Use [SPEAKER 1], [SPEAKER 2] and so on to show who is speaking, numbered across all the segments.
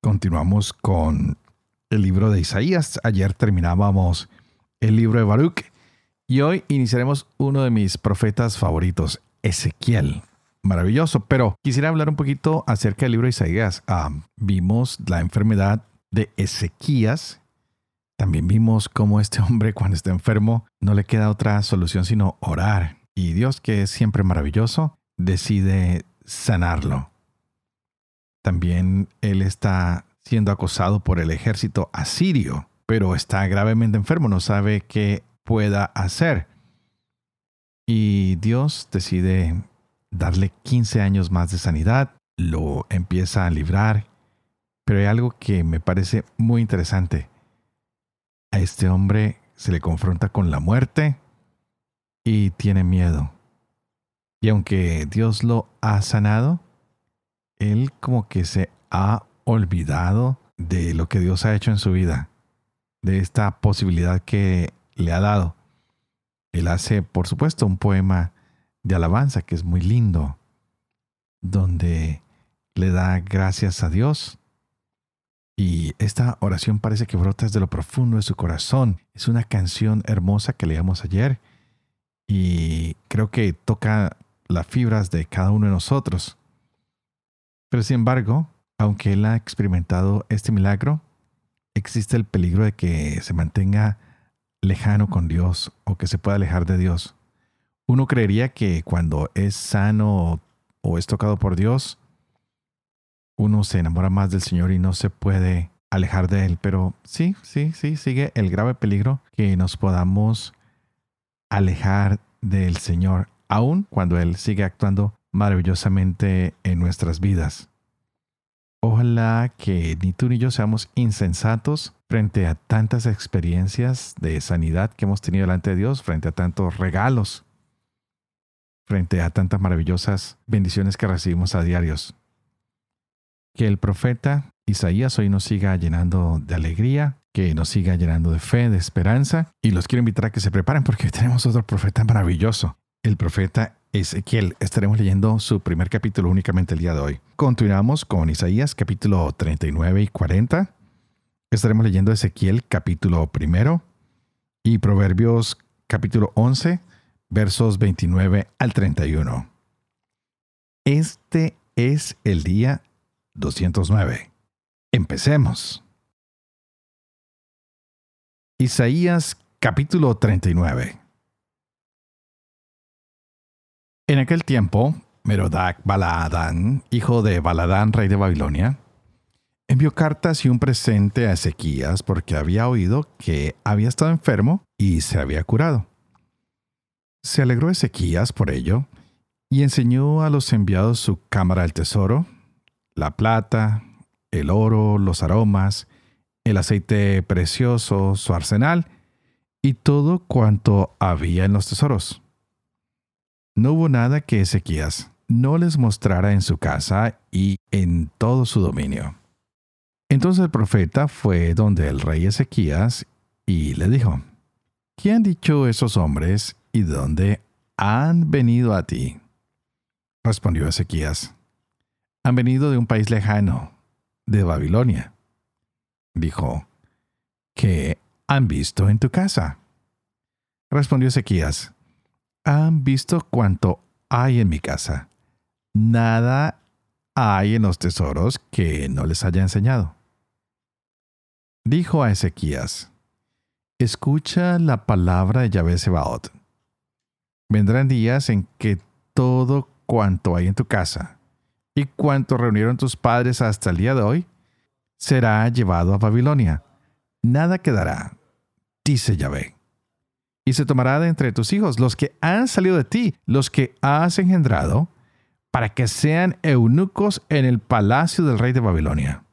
[SPEAKER 1] Continuamos con el libro de Isaías. Ayer terminábamos el libro de Baruch y hoy iniciaremos uno de mis profetas favoritos, Ezequiel. Maravilloso, pero quisiera hablar un poquito acerca del libro de Isaías. Ah, vimos la enfermedad de Ezequías. También vimos cómo este hombre cuando está enfermo no le queda otra solución sino orar. Y Dios, que es siempre maravilloso, decide sanarlo. También él está siendo acosado por el ejército asirio, pero está gravemente enfermo, no sabe qué pueda hacer. Y Dios decide darle 15 años más de sanidad, lo empieza a librar, pero hay algo que me parece muy interesante. A este hombre se le confronta con la muerte y tiene miedo. Y aunque Dios lo ha sanado, él como que se ha olvidado de lo que Dios ha hecho en su vida, de esta posibilidad que le ha dado. Él hace, por supuesto, un poema de alabanza que es muy lindo, donde le da gracias a Dios. Y esta oración parece que brota desde lo profundo de su corazón. Es una canción hermosa que leíamos ayer y creo que toca las fibras de cada uno de nosotros. Pero sin embargo, aunque él ha experimentado este milagro, existe el peligro de que se mantenga lejano con Dios o que se pueda alejar de Dios. Uno creería que cuando es sano o es tocado por Dios, uno se enamora más del Señor y no se puede alejar de Él. Pero sí, sí, sí, sigue el grave peligro que nos podamos alejar del Señor, aun cuando Él sigue actuando maravillosamente en nuestras vidas. Ojalá que ni tú ni yo seamos insensatos frente a tantas experiencias de sanidad que hemos tenido delante de Dios, frente a tantos regalos, frente a tantas maravillosas bendiciones que recibimos a diarios. Que el profeta Isaías hoy nos siga llenando de alegría, que nos siga llenando de fe, de esperanza, y los quiero invitar a que se preparen porque tenemos otro profeta maravilloso, el profeta Ezequiel. Estaremos leyendo su primer capítulo únicamente el día de hoy. Continuamos con Isaías capítulo 39 y 40. Estaremos leyendo Ezequiel capítulo primero y Proverbios capítulo 11 versos 29 al 31. Este es el día 209. Empecemos. Isaías capítulo 39. En aquel tiempo, Merodac Baladán, hijo de Baladán, rey de Babilonia, envió cartas y un presente a Ezequías porque había oído que había estado enfermo y se había curado. Se alegró Ezequías por ello y enseñó a los enviados su cámara del tesoro, la plata, el oro, los aromas, el aceite precioso, su arsenal y todo cuanto había en los tesoros no hubo nada que Ezequías no les mostrara en su casa y en todo su dominio. Entonces el profeta fue donde el rey Ezequías y le dijo, ¿qué han dicho esos hombres y dónde han venido a ti? Respondió Ezequías, han venido de un país lejano, de Babilonia. Dijo, ¿qué han visto en tu casa? Respondió Ezequías, han visto cuánto hay en mi casa. Nada hay en los tesoros que no les haya enseñado. Dijo a Ezequías, Escucha la palabra de Yahvé Sebaot. Vendrán días en que todo cuanto hay en tu casa y cuanto reunieron tus padres hasta el día de hoy será llevado a Babilonia. Nada quedará, dice Yahvé y se tomará de entre tus hijos, los que han salido de ti, los que has engendrado, para que sean eunucos en el palacio del rey de Babilonia.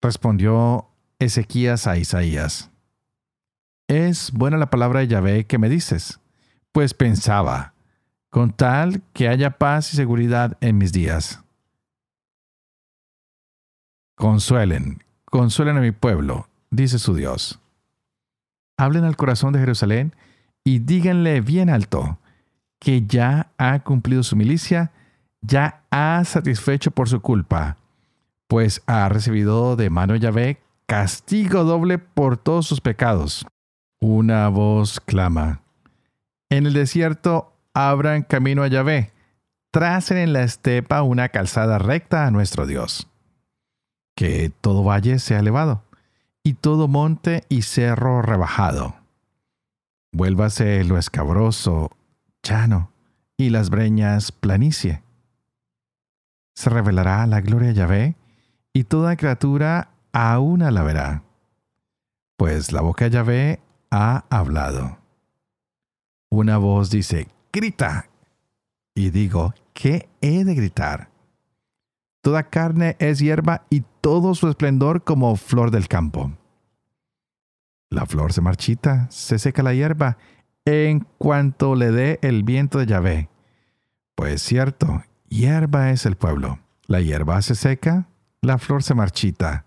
[SPEAKER 1] Respondió Ezequías a Isaías. Es buena la palabra de Yahvé que me dices, pues pensaba, con tal que haya paz y seguridad en mis días. Consuelen, consuelen a mi pueblo, dice su Dios. Hablen al corazón de Jerusalén y díganle bien alto que ya ha cumplido su milicia, ya ha satisfecho por su culpa, pues ha recibido de mano Yahvé castigo doble por todos sus pecados. Una voz clama. En el desierto abran camino a Yahvé, tracen en la estepa una calzada recta a nuestro Dios. Que todo valle sea elevado, y todo monte y cerro rebajado. Vuélvase lo escabroso, llano, y las breñas planicie. Se revelará la gloria de Yahvé, y toda criatura aún la verá. Pues la boca de Yahvé ha hablado. Una voz dice, grita. Y digo, ¿qué he de gritar? Toda carne es hierba y todo su esplendor como flor del campo. La flor se marchita, se seca la hierba en cuanto le dé el viento de Yahvé. Pues cierto, hierba es el pueblo. La hierba se seca, la flor se marchita,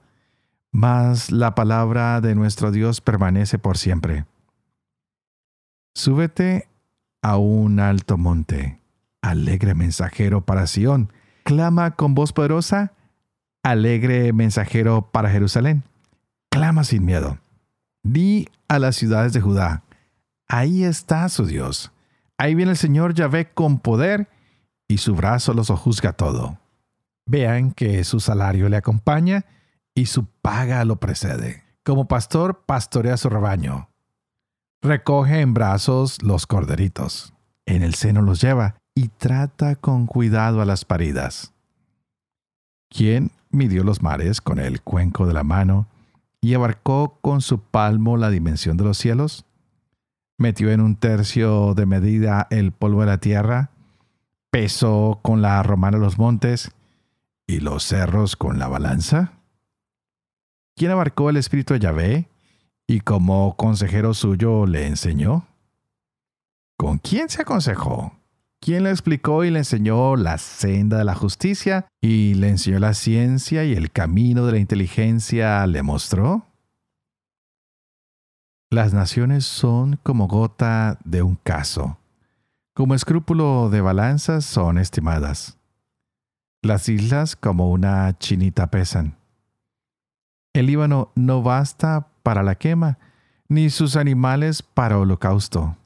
[SPEAKER 1] mas la palabra de nuestro Dios permanece por siempre. Súbete a un alto monte, alegre mensajero para Sión, clama con voz poderosa, alegre mensajero para Jerusalén, clama sin miedo. Di a las ciudades de Judá, ahí está su Dios, ahí viene el Señor Yahvé con poder y su brazo los juzga todo. Vean que su salario le acompaña y su paga lo precede. Como pastor pastorea su rebaño. Recoge en brazos los corderitos. En el seno los lleva y trata con cuidado a las paridas. ¿Quién midió los mares con el cuenco de la mano y abarcó con su palmo la dimensión de los cielos? ¿Metió en un tercio de medida el polvo de la tierra? ¿Pesó con la romana los montes y los cerros con la balanza? ¿Quién abarcó el espíritu de Yahvé y como consejero suyo le enseñó? ¿Con quién se aconsejó? ¿Quién le explicó y le enseñó la senda de la justicia y le enseñó la ciencia y el camino de la inteligencia le mostró? Las naciones son como gota de un caso, como escrúpulo de balanzas son estimadas. Las islas como una chinita pesan. El Líbano no basta para la quema, ni sus animales para holocausto.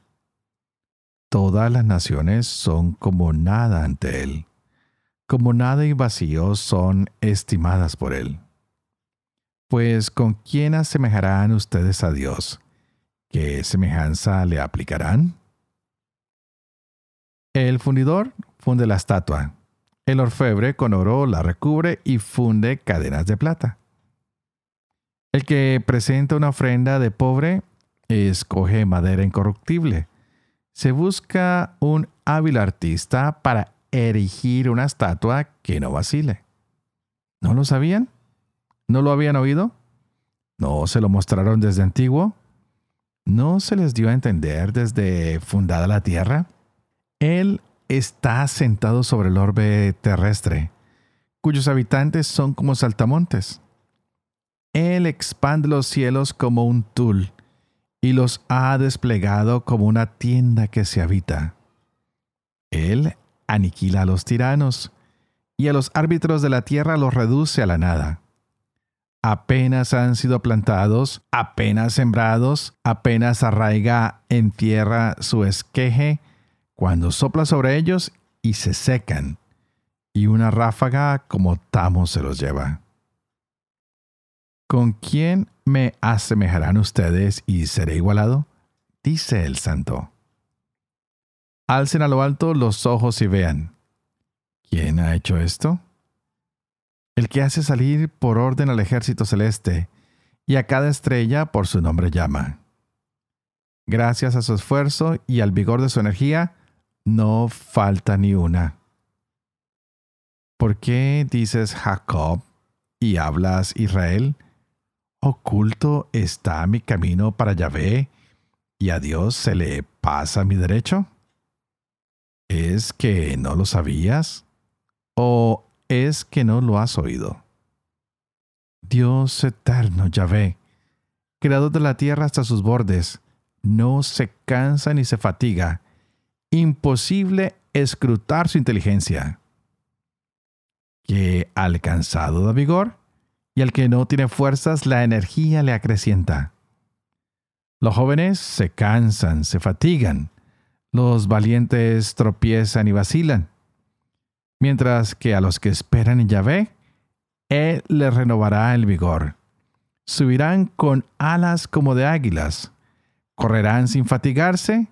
[SPEAKER 1] Todas las naciones son como nada ante Él, como nada y vacío son estimadas por Él. Pues ¿con quién asemejarán ustedes a Dios? ¿Qué semejanza le aplicarán? El fundidor funde la estatua. El orfebre con oro la recubre y funde cadenas de plata. El que presenta una ofrenda de pobre escoge madera incorruptible. Se busca un hábil artista para erigir una estatua que no vacile. ¿No lo sabían? ¿No lo habían oído? ¿No se lo mostraron desde antiguo? ¿No se les dio a entender desde fundada la tierra? Él está sentado sobre el orbe terrestre, cuyos habitantes son como saltamontes. Él expande los cielos como un tul y los ha desplegado como una tienda que se habita. Él aniquila a los tiranos y a los árbitros de la tierra los reduce a la nada. Apenas han sido plantados, apenas sembrados, apenas arraiga en tierra su esqueje, cuando sopla sobre ellos y se secan, y una ráfaga como tamo se los lleva. ¿Con quién me asemejarán ustedes y seré igualado? Dice el santo. Alcen a lo alto los ojos y vean. ¿Quién ha hecho esto? El que hace salir por orden al ejército celeste, y a cada estrella por su nombre llama. Gracias a su esfuerzo y al vigor de su energía, no falta ni una. ¿Por qué dices Jacob y hablas Israel, ¿oculto está mi camino para Yahvé y a Dios se le pasa mi derecho? ¿Es que no lo sabías? ¿O es que no lo has oído? Dios eterno, Yahvé, creador de la tierra hasta sus bordes, no se cansa ni se fatiga. Imposible escrutar su inteligencia. Que al cansado da vigor y al que no tiene fuerzas la energía le acrecienta. Los jóvenes se cansan, se fatigan, los valientes tropiezan y vacilan, mientras que a los que esperan en Yahvé, Él les renovará el vigor. Subirán con alas como de águilas, correrán sin fatigarse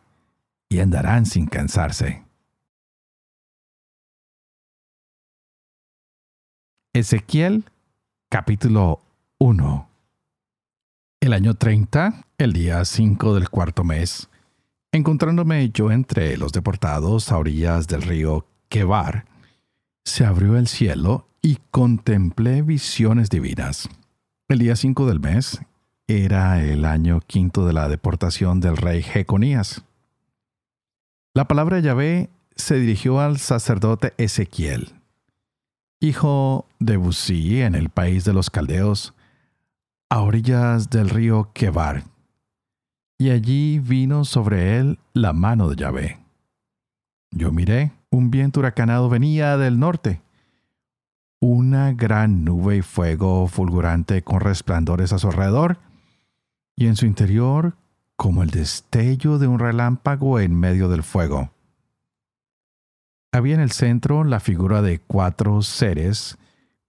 [SPEAKER 1] y andarán sin cansarse. Ezequiel capítulo 1 El año 30, el día 5 del cuarto mes, encontrándome yo entre los deportados a orillas del río Quebar, se abrió el cielo y contemplé visiones divinas. El día 5 del mes era el año quinto de la deportación del rey Jeconías. La palabra Yahvé se dirigió al sacerdote Ezequiel, hijo de Busí en el país de los caldeos, a orillas del río Quebar. Y allí vino sobre él la mano de Yahvé. Yo miré, un viento huracanado venía del norte. Una gran nube y fuego fulgurante con resplandores a su alrededor, y en su interior como el destello de un relámpago en medio del fuego. Había en el centro la figura de cuatro seres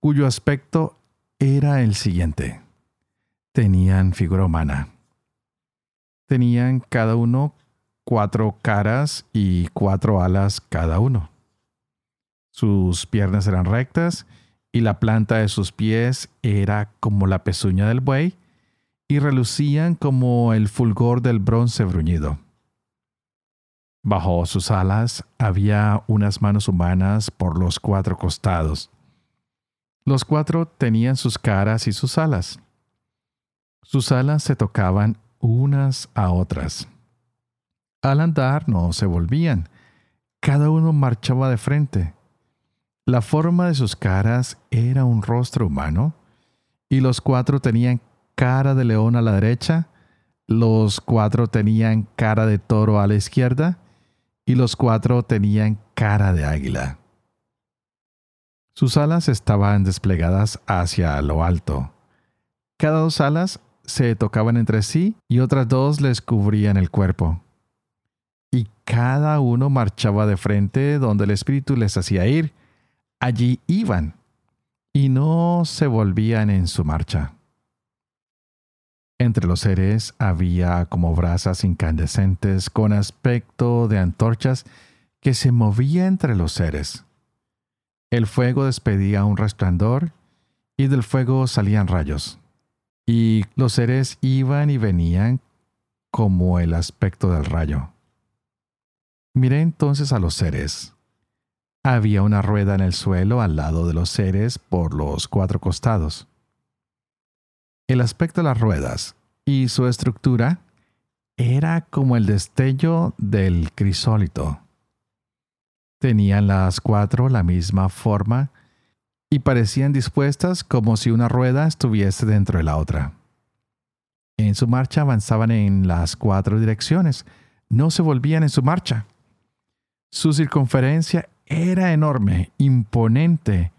[SPEAKER 1] cuyo aspecto era el siguiente. Tenían figura humana. Tenían cada uno cuatro caras y cuatro alas cada uno. Sus piernas eran rectas y la planta de sus pies era como la pezuña del buey y relucían como el fulgor del bronce bruñido. Bajo sus alas había unas manos humanas por los cuatro costados. Los cuatro tenían sus caras y sus alas. Sus alas se tocaban unas a otras. Al andar no se volvían, cada uno marchaba de frente. La forma de sus caras era un rostro humano, y los cuatro tenían cara de león a la derecha, los cuatro tenían cara de toro a la izquierda y los cuatro tenían cara de águila. Sus alas estaban desplegadas hacia lo alto. Cada dos alas se tocaban entre sí y otras dos les cubrían el cuerpo. Y cada uno marchaba de frente donde el espíritu les hacía ir. Allí iban y no se volvían en su marcha. Entre los seres había como brasas incandescentes con aspecto de antorchas que se movía entre los seres. El fuego despedía un resplandor y del fuego salían rayos. Y los seres iban y venían como el aspecto del rayo. Miré entonces a los seres. Había una rueda en el suelo al lado de los seres por los cuatro costados. El aspecto de las ruedas y su estructura era como el destello del crisólito. Tenían las cuatro la misma forma y parecían dispuestas como si una rueda estuviese dentro de la otra. En su marcha avanzaban en las cuatro direcciones, no se volvían en su marcha. Su circunferencia era enorme, imponente,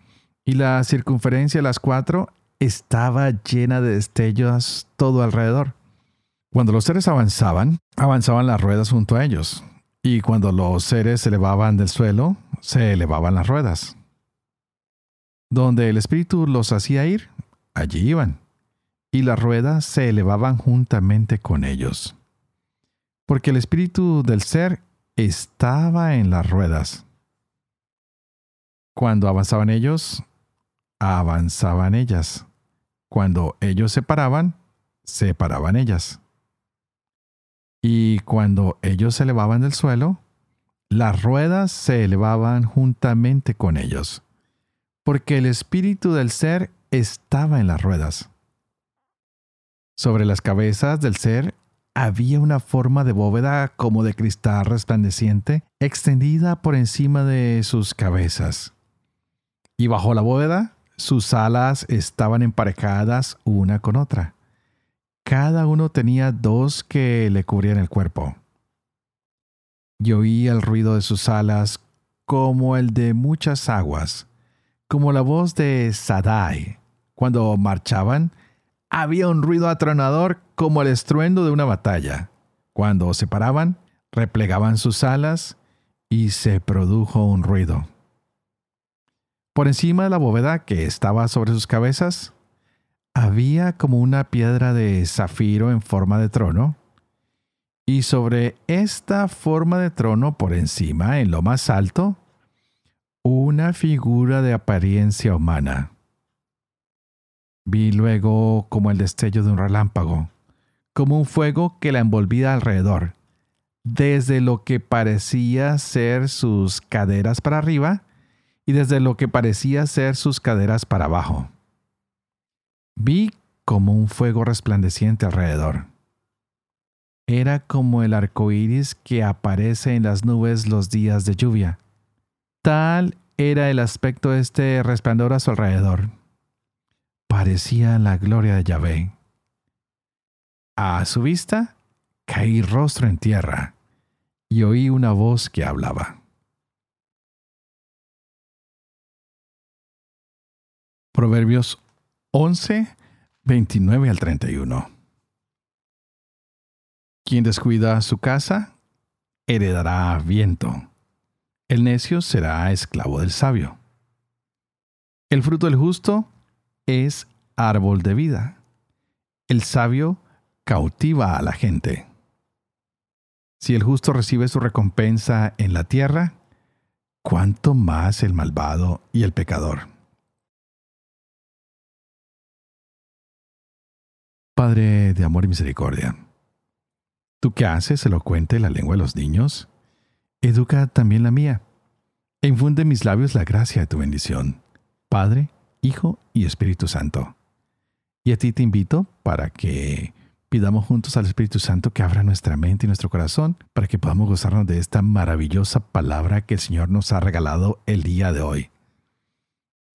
[SPEAKER 1] y la circunferencia de las cuatro estaba llena de destellos todo alrededor. Cuando los seres avanzaban, avanzaban las ruedas junto a ellos, y cuando los seres se elevaban del suelo, se elevaban las ruedas. Donde el espíritu los hacía ir, allí iban, y las ruedas se elevaban juntamente con ellos. Porque el espíritu del ser estaba en las ruedas. Cuando avanzaban ellos, avanzaban ellas. Cuando ellos se paraban, se paraban ellas. Y cuando ellos se elevaban del suelo, las ruedas se elevaban juntamente con ellos, porque el espíritu del ser estaba en las ruedas. Sobre las cabezas del ser había una forma de bóveda como de cristal resplandeciente extendida por encima de sus cabezas. Y bajo la bóveda, sus alas estaban emparejadas una con otra. Cada uno tenía dos que le cubrían el cuerpo. Y oí el ruido de sus alas como el de muchas aguas, como la voz de Sadai. Cuando marchaban, había un ruido atronador como el estruendo de una batalla. Cuando se paraban, replegaban sus alas y se produjo un ruido. Por encima de la bóveda que estaba sobre sus cabezas, había como una piedra de zafiro en forma de trono, y sobre esta forma de trono por encima, en lo más alto, una figura de apariencia humana. Vi luego como el destello de un relámpago, como un fuego que la envolvía alrededor, desde lo que parecía ser sus caderas para arriba y desde lo que parecía ser sus caderas para abajo. Vi como un fuego resplandeciente alrededor. Era como el arco iris que aparece en las nubes los días de lluvia. Tal era el aspecto de este resplandor a su alrededor. Parecía la gloria de Yahvé. A su vista, caí rostro en tierra y oí una voz que hablaba. Proverbios 11, 29 al 31. Quien descuida su casa, heredará viento. El necio será esclavo del sabio. El fruto del justo es árbol de vida. El sabio cautiva a la gente. Si el justo recibe su recompensa en la tierra, ¿cuánto más el malvado y el pecador? Padre de amor y misericordia, tú que haces elocuente la lengua de los niños, educa también la mía, e infunde en mis labios la gracia de tu bendición, Padre, Hijo y Espíritu Santo. Y a ti te invito para que pidamos juntos al Espíritu Santo que abra nuestra mente y nuestro corazón para que podamos gozarnos de esta maravillosa palabra que el Señor nos ha regalado el día de hoy.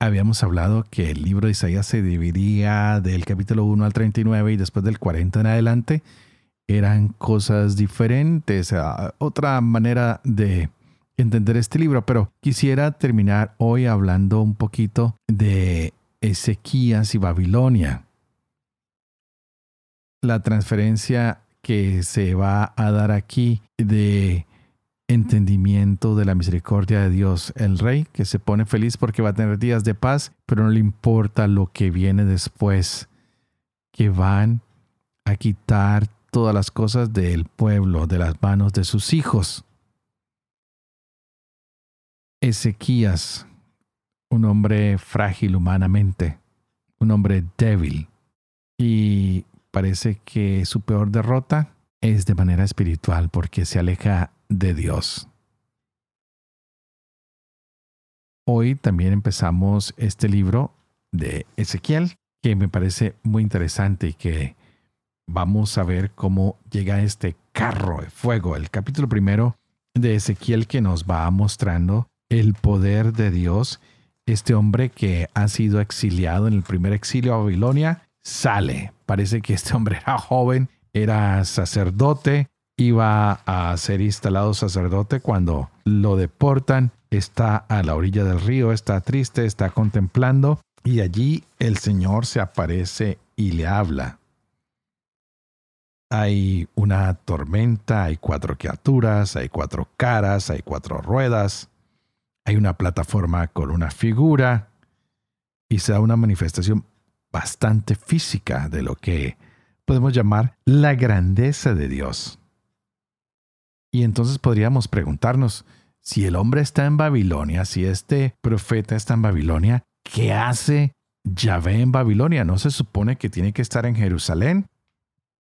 [SPEAKER 1] Habíamos hablado que el libro de Isaías se dividía del capítulo 1 al 39 y después del 40 en adelante eran cosas diferentes, otra manera de entender este libro, pero quisiera terminar hoy hablando un poquito de Ezequías y Babilonia. La transferencia que se va a dar aquí de entendimiento de la misericordia de Dios. El rey que se pone feliz porque va a tener días de paz, pero no le importa lo que viene después, que van a quitar todas las cosas del pueblo, de las manos de sus hijos. Ezequías, un hombre frágil humanamente, un hombre débil, y parece que su peor derrota es de manera espiritual porque se aleja de Dios. Hoy también empezamos este libro de Ezequiel, que me parece muy interesante y que vamos a ver cómo llega este carro de fuego, el capítulo primero de Ezequiel que nos va mostrando el poder de Dios. Este hombre que ha sido exiliado en el primer exilio a Babilonia sale. Parece que este hombre era joven, era sacerdote, iba a ser instalado sacerdote cuando lo deportan, está a la orilla del río, está triste, está contemplando y allí el Señor se aparece y le habla. Hay una tormenta, hay cuatro criaturas, hay cuatro caras, hay cuatro ruedas, hay una plataforma con una figura y se da una manifestación bastante física de lo que podemos llamar la grandeza de Dios. Y entonces podríamos preguntarnos, si el hombre está en Babilonia, si este profeta está en Babilonia, ¿qué hace Yahvé en Babilonia? ¿No se supone que tiene que estar en Jerusalén?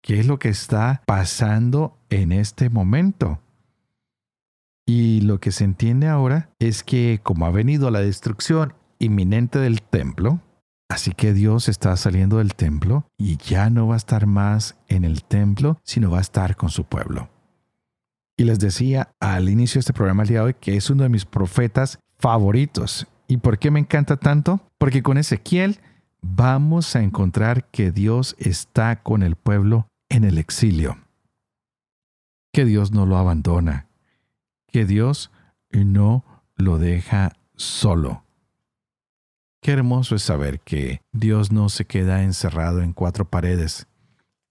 [SPEAKER 1] ¿Qué es lo que está pasando en este momento? Y lo que se entiende ahora es que como ha venido la destrucción inminente del templo, Así que Dios está saliendo del templo y ya no va a estar más en el templo, sino va a estar con su pueblo. Y les decía al inicio de este programa el día de hoy que es uno de mis profetas favoritos. ¿Y por qué me encanta tanto? Porque con Ezequiel vamos a encontrar que Dios está con el pueblo en el exilio. Que Dios no lo abandona. Que Dios no lo deja solo. Qué hermoso es saber que Dios no se queda encerrado en cuatro paredes,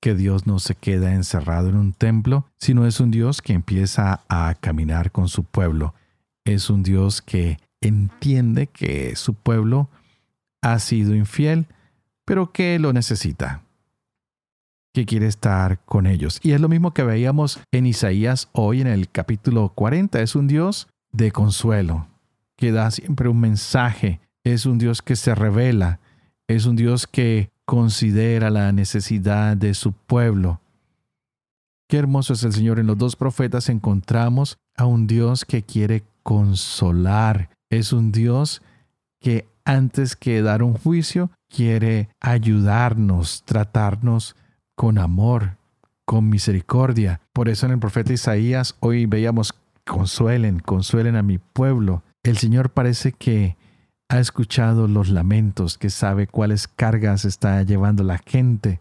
[SPEAKER 1] que Dios no se queda encerrado en un templo, sino es un Dios que empieza a caminar con su pueblo. Es un Dios que entiende que su pueblo ha sido infiel, pero que lo necesita, que quiere estar con ellos. Y es lo mismo que veíamos en Isaías hoy en el capítulo 40. Es un Dios de consuelo, que da siempre un mensaje. Es un Dios que se revela. Es un Dios que considera la necesidad de su pueblo. Qué hermoso es el Señor. En los dos profetas encontramos a un Dios que quiere consolar. Es un Dios que antes que dar un juicio, quiere ayudarnos, tratarnos con amor, con misericordia. Por eso en el profeta Isaías hoy veíamos, consuelen, consuelen a mi pueblo. El Señor parece que ha escuchado los lamentos, que sabe cuáles cargas está llevando la gente,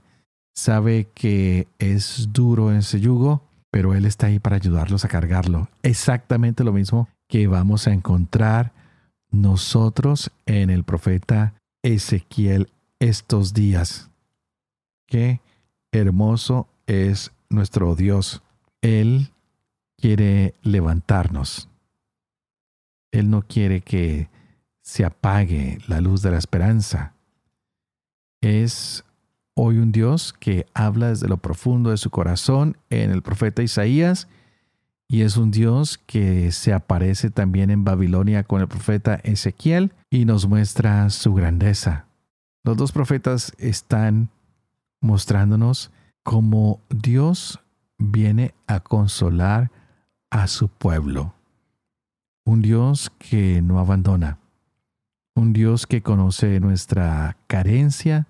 [SPEAKER 1] sabe que es duro ese yugo, pero Él está ahí para ayudarlos a cargarlo. Exactamente lo mismo que vamos a encontrar nosotros en el profeta Ezequiel estos días. Qué hermoso es nuestro Dios. Él quiere levantarnos. Él no quiere que se apague la luz de la esperanza. Es hoy un Dios que habla desde lo profundo de su corazón en el profeta Isaías y es un Dios que se aparece también en Babilonia con el profeta Ezequiel y nos muestra su grandeza. Los dos profetas están mostrándonos cómo Dios viene a consolar a su pueblo. Un Dios que no abandona, un Dios que conoce nuestra carencia,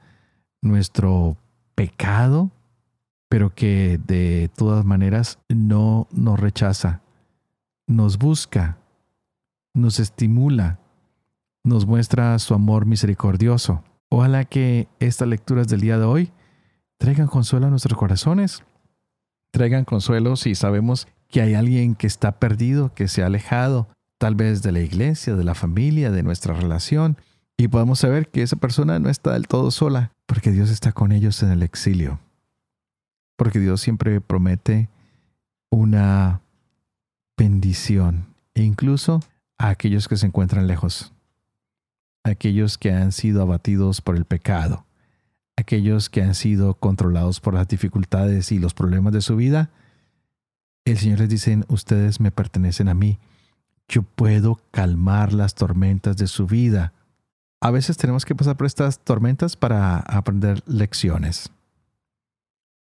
[SPEAKER 1] nuestro pecado, pero que de todas maneras no nos rechaza, nos busca, nos estimula, nos muestra su amor misericordioso. Ojalá que estas lecturas del día de hoy traigan consuelo a nuestros corazones, traigan consuelo si sabemos que hay alguien que está perdido, que se ha alejado, tal vez de la iglesia, de la familia, de nuestra relación, y podemos saber que esa persona no está del todo sola, porque Dios está con ellos en el exilio. Porque Dios siempre promete una bendición, e incluso a aquellos que se encuentran lejos, aquellos que han sido abatidos por el pecado, aquellos que han sido controlados por las dificultades y los problemas de su vida. El Señor les dice, ustedes me pertenecen a mí yo puedo calmar las tormentas de su vida. A veces tenemos que pasar por estas tormentas para aprender lecciones.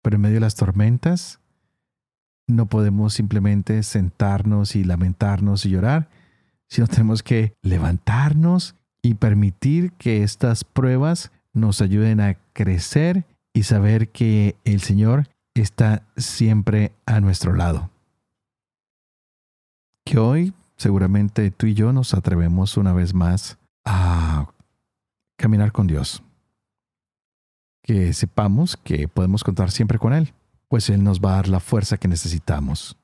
[SPEAKER 1] Pero en medio de las tormentas no podemos simplemente sentarnos y lamentarnos y llorar, sino tenemos que levantarnos y permitir que estas pruebas nos ayuden a crecer y saber que el Señor está siempre a nuestro lado. Que hoy seguramente tú y yo nos atrevemos una vez más a caminar con Dios. Que sepamos que podemos contar siempre con Él, pues Él nos va a dar la fuerza que necesitamos.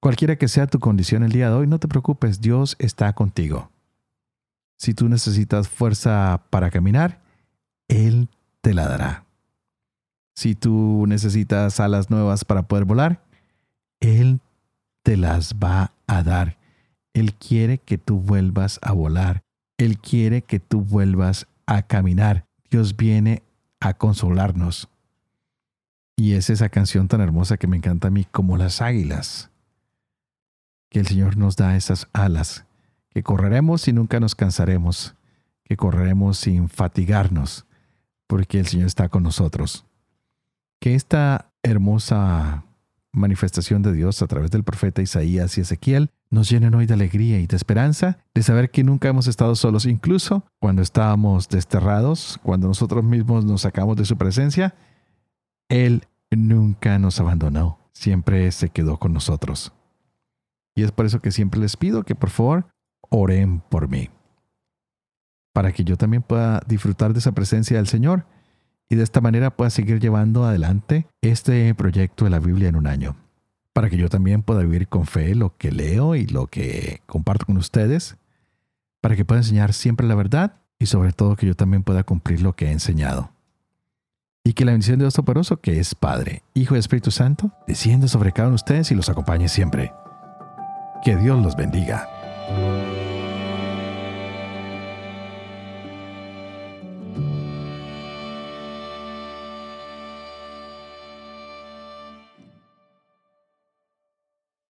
[SPEAKER 1] Cualquiera que sea tu condición el día de hoy, no te preocupes, Dios está contigo. Si tú necesitas fuerza para caminar, Él te la dará. Si tú necesitas alas nuevas para poder volar, Él te las va a dar él quiere que tú vuelvas a volar. Él quiere que tú vuelvas a caminar. Dios viene a consolarnos. Y es esa canción tan hermosa que me encanta a mí, como las águilas. Que el Señor nos da esas alas, que correremos y nunca nos cansaremos, que correremos sin fatigarnos, porque el Señor está con nosotros. Que esta hermosa manifestación de Dios a través del profeta Isaías y Ezequiel nos llenen hoy de alegría y de esperanza, de saber que nunca hemos estado solos, incluso cuando estábamos desterrados, cuando nosotros mismos nos sacamos de su presencia, Él nunca nos abandonó, siempre se quedó con nosotros. Y es por eso que siempre les pido que por favor oren por mí, para que yo también pueda disfrutar de esa presencia del Señor y de esta manera pueda seguir llevando adelante este proyecto de la Biblia en un año para que yo también pueda vivir con fe lo que leo y lo que comparto con ustedes, para que pueda enseñar siempre la verdad y sobre todo que yo también pueda cumplir lo que he enseñado. Y que la bendición de Dios Toporoso, que es Padre, Hijo y Espíritu Santo, descienda sobre cada uno de ustedes y los acompañe siempre. Que Dios los bendiga.